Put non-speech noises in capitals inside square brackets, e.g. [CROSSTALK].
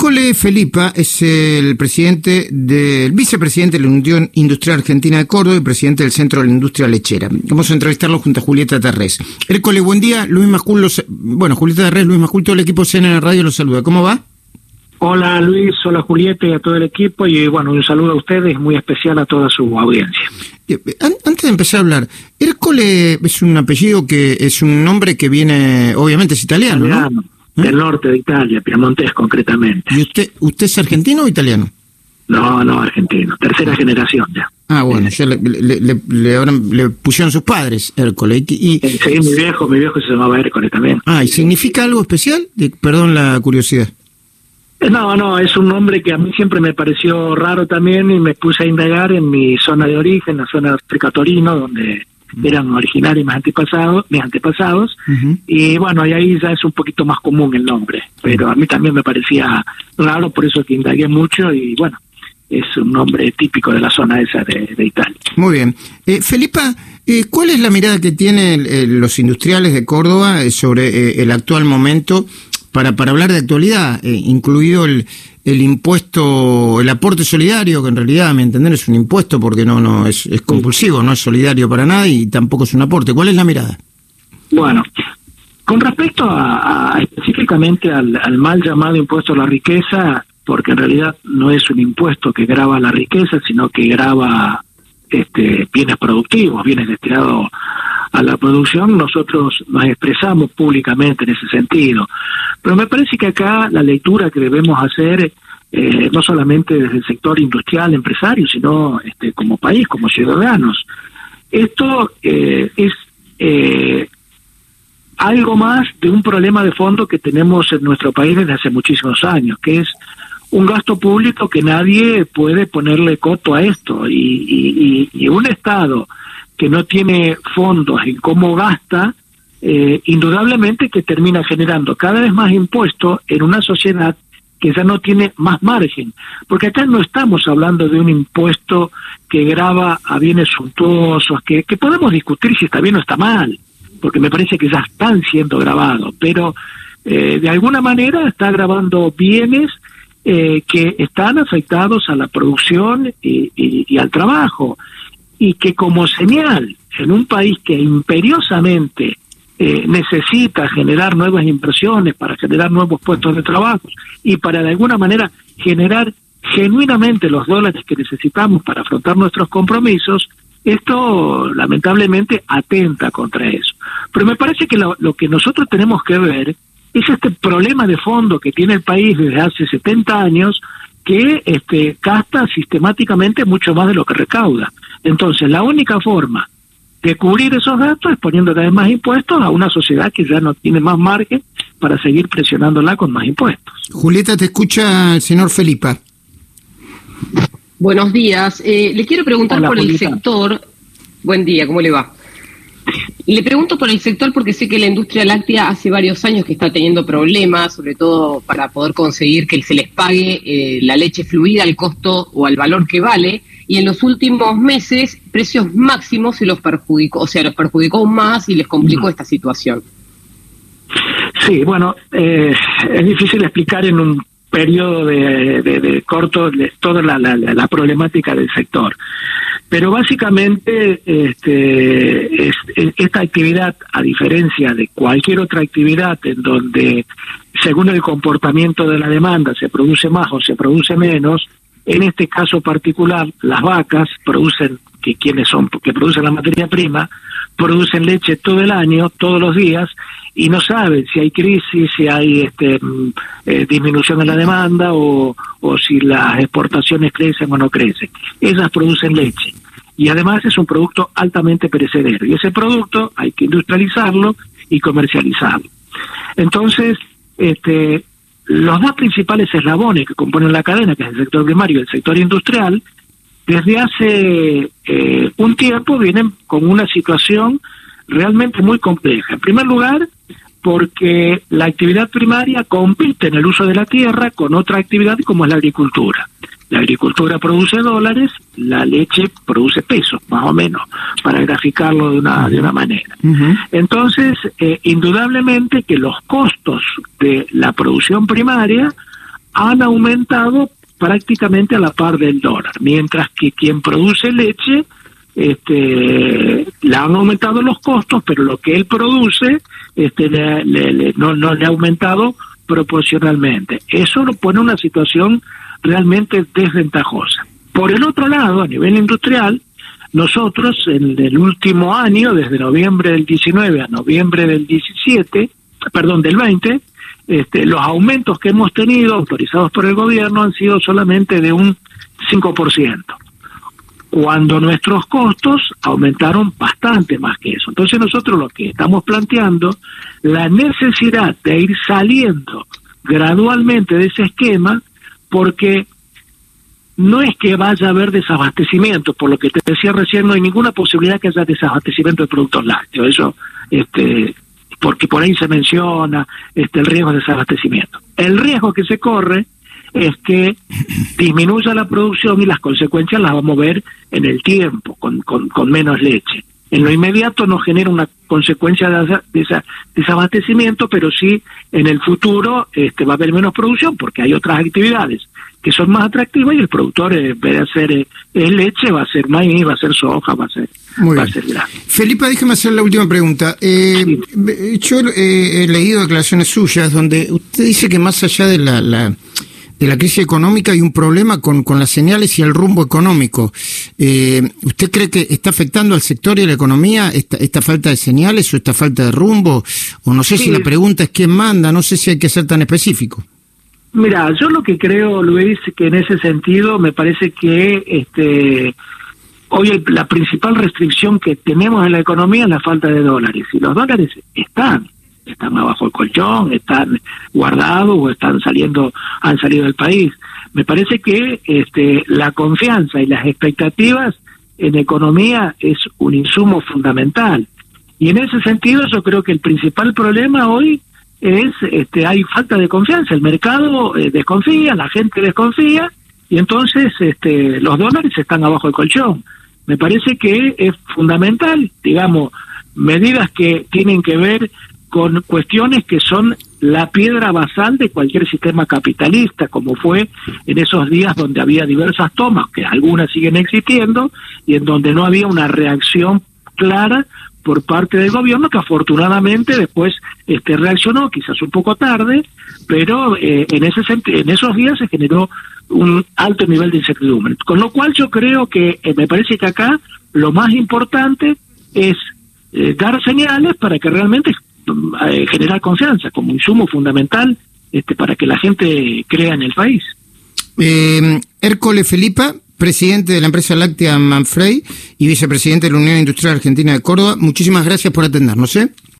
Hércole Felipa es el presidente del vicepresidente de la Unión Industrial Argentina de Córdoba y presidente del Centro de la Industria Lechera. Vamos a entrevistarlo junto a Julieta Terrés. Hércole, buen día. Luis Mascul, bueno, Julieta Terrés, Luis Mascul, todo el equipo CNN Radio los saluda. ¿Cómo va? Hola Luis, hola Julieta y a todo el equipo y bueno, un saludo a ustedes, muy especial a toda su audiencia. Eh, antes de empezar a hablar, Hércole es un apellido que es un nombre que viene, obviamente es italiano, italiano ¿no? Del norte de Italia, Piamontés concretamente. ¿Y usted, usted es argentino o italiano? No, no, argentino, tercera generación ya. Ah, bueno, ya le, le, le, pusieron sus padres Hércole. Y, sí, mi viejo, mi viejo se llamaba Hércole también. Ah, ¿y significa algo especial? perdón la curiosidad. No, no, es un nombre que a mí siempre me pareció raro también y me puse a indagar en mi zona de origen, la zona de Torino, donde eran originarios mis antepasados, mis antepasados. Y bueno, ahí ya es un poquito más común el nombre, pero a mí también me parecía raro, por eso que indagué mucho y bueno, es un nombre típico de la zona esa de, Italia. Muy bien. Eh, Felipa, eh, ¿cuál es la mirada que tienen eh, los industriales de Córdoba eh, sobre el actual momento para, para hablar de actualidad, incluido el, el impuesto, el aporte solidario, que en realidad, a mi entender, es un impuesto porque no, no es, es compulsivo, no es solidario para nada y tampoco es un aporte. ¿Cuál es la mirada? Bueno, con respecto a, específicamente al, al, mal llamado impuesto a la riqueza, porque en realidad no es un impuesto que grava la riqueza, sino que grava este, bienes productivos, bienes destinados a la producción, nosotros nos expresamos públicamente en ese sentido. Pero me parece que acá la lectura que debemos hacer, eh, no solamente desde el sector industrial, empresario, sino este, como país, como ciudadanos, esto eh, es eh, algo más de un problema de fondo que tenemos en nuestro país desde hace muchísimos años, que es un gasto público que nadie puede ponerle coto a esto y, y un Estado que no tiene fondos en cómo gasta, eh, indudablemente que termina generando cada vez más impuestos en una sociedad que ya no tiene más margen, porque acá no estamos hablando de un impuesto que grava a bienes suntuosos, que, que podemos discutir si está bien o está mal, porque me parece que ya están siendo grabados, pero eh, de alguna manera está grabando bienes eh, que están afectados a la producción y, y al trabajo y que como señal en un país que imperiosamente eh, necesita generar nuevas inversiones para generar nuevos puestos de trabajo y para de alguna manera generar genuinamente los dólares que necesitamos para afrontar nuestros compromisos, esto lamentablemente atenta contra eso. Pero me parece que lo, lo, que nosotros tenemos que ver es este problema de fondo que tiene el país desde hace 70 años que este, gasta sistemáticamente mucho más de lo que recauda. Entonces, la única forma de cubrir esos gastos es poniendo cada vez más impuestos a una sociedad que ya no tiene más margen para seguir presionándola con más impuestos. Julieta, te escucha el señor Felipa. Buenos días. Eh, le quiero preguntar por el sector. Buen día, ¿cómo le va? Le pregunto por el sector porque sé que la industria láctea hace varios años que está teniendo problemas, sobre todo para poder conseguir que se les pague eh, la leche fluida al costo o al valor que vale y en los últimos meses precios máximos se los perjudicó, o sea, los perjudicó aún más y les complicó esta situación. Sí, bueno, eh, es difícil explicar en un periodo de, corto toda la, problemática del sector. Pero básicamente este, esta actividad, a diferencia de cualquier otra actividad en donde según el comportamiento de la demanda se produce más o se produce menos, en este caso particular, las vacas producen, que quienes son, que producen la materia prima, producen leche todo el año, todos los días, y no saben si hay crisis, si hay este, mm, eh, disminución en la demanda o, o si las exportaciones crecen o no crecen. Ellas producen leche. Y además es un producto altamente perecedero. Y ese producto hay que industrializarlo y comercializarlo. Entonces, este, los dos principales eslabones que componen la cadena, que es el sector primario y el sector industrial, desde hace eh, un tiempo vienen con una situación realmente muy compleja. En primer lugar, porque la actividad primaria compite en el uso de la tierra con otra actividad como es la agricultura. La agricultura produce dólares, la leche produce pesos, más o menos, para graficarlo de una, de una manera. Entonces, eh, indudablemente que los costos de la producción primaria han aumentado prácticamente a la par del dólar, mientras que quien produce leche este, le han aumentado los costos, pero lo que él produce este, no, no le ha aumentado proporcionalmente. Eso lo pone una situación realmente desventajosa. Por el otro lado, a nivel industrial, nosotros en el último año, desde noviembre del 19 a noviembre del 17, perdón, del 20, este, los aumentos que hemos tenido autorizados por el gobierno han sido solamente de un 5%, cuando nuestros costos aumentaron bastante más que eso. Entonces nosotros lo que estamos planteando, la necesidad de ir saliendo gradualmente de ese esquema, porque no es que vaya a haber desabastecimiento, por lo que te decía recién, no hay ninguna posibilidad que haya desabastecimiento de productos lácteos, eso, este, porque por ahí se menciona este, el riesgo de desabastecimiento. El riesgo que se corre es que [CLEARS THROAT] disminuya la producción y las consecuencias las vamos a ver en el tiempo, con, con, con menos leche. En lo inmediato no genera una consecuencia de, esa, desabastecimiento, pero sí en el futuro este, va a haber menos producción porque hay otras actividades que son más atractivas y el productor eh, en vez de hacer eh, leche va a ser maíz, va a ser soja, va a ser, va a ser grande. Felipe, déjeme hacer la última pregunta. Eh, Yo eh, he leído declaraciones suyas donde usted dice que más allá de la, la de la crisis económica hay un problema con, con las señales y el rumbo económico. Eh, ¿Usted cree que está afectando al sector y a la economía esta, esta falta de señales o esta falta de rumbo? O no sé si la pregunta es quién manda, no sé si hay que ser tan específico. Mira, yo lo que creo, Luis, que en ese sentido me parece que este hoy la principal restricción que tenemos en la economía es la falta de dólares. Y los dólares están, están abajo del colchón, están guardados o están saliendo, han salido del país. Me parece que este, la confianza y las expectativas en economía es un insumo fundamental. Y en ese sentido yo creo que el principal problema hoy es este hay falta de confianza. El mercado eh, desconfía la gente desconfía y entonces este los dólares están abajo del colchón. Me parece que es fundamental digamos medidas que tienen que ver con cuestiones que son la piedra basal de cualquier sistema capitalista, como fue en esos días donde había diversas tomas, que algunas siguen existiendo, y en donde no había una reacción clara por parte del gobierno que afortunadamente después este reaccionó quizás un poco tarde pero eh, en ese en esos días se generó un alto nivel de incertidumbre. Con lo cual yo creo que eh, me parece que acá lo más importante es eh, dar señales para que realmente generar confianza como insumo fundamental este para que la gente crea en el país. Hércole Felipa presidente de la empresa láctea Manfrey y vicepresidente de la Unión Industrial Argentina de Córdoba. Muchísimas gracias por atendernos. ¿eh?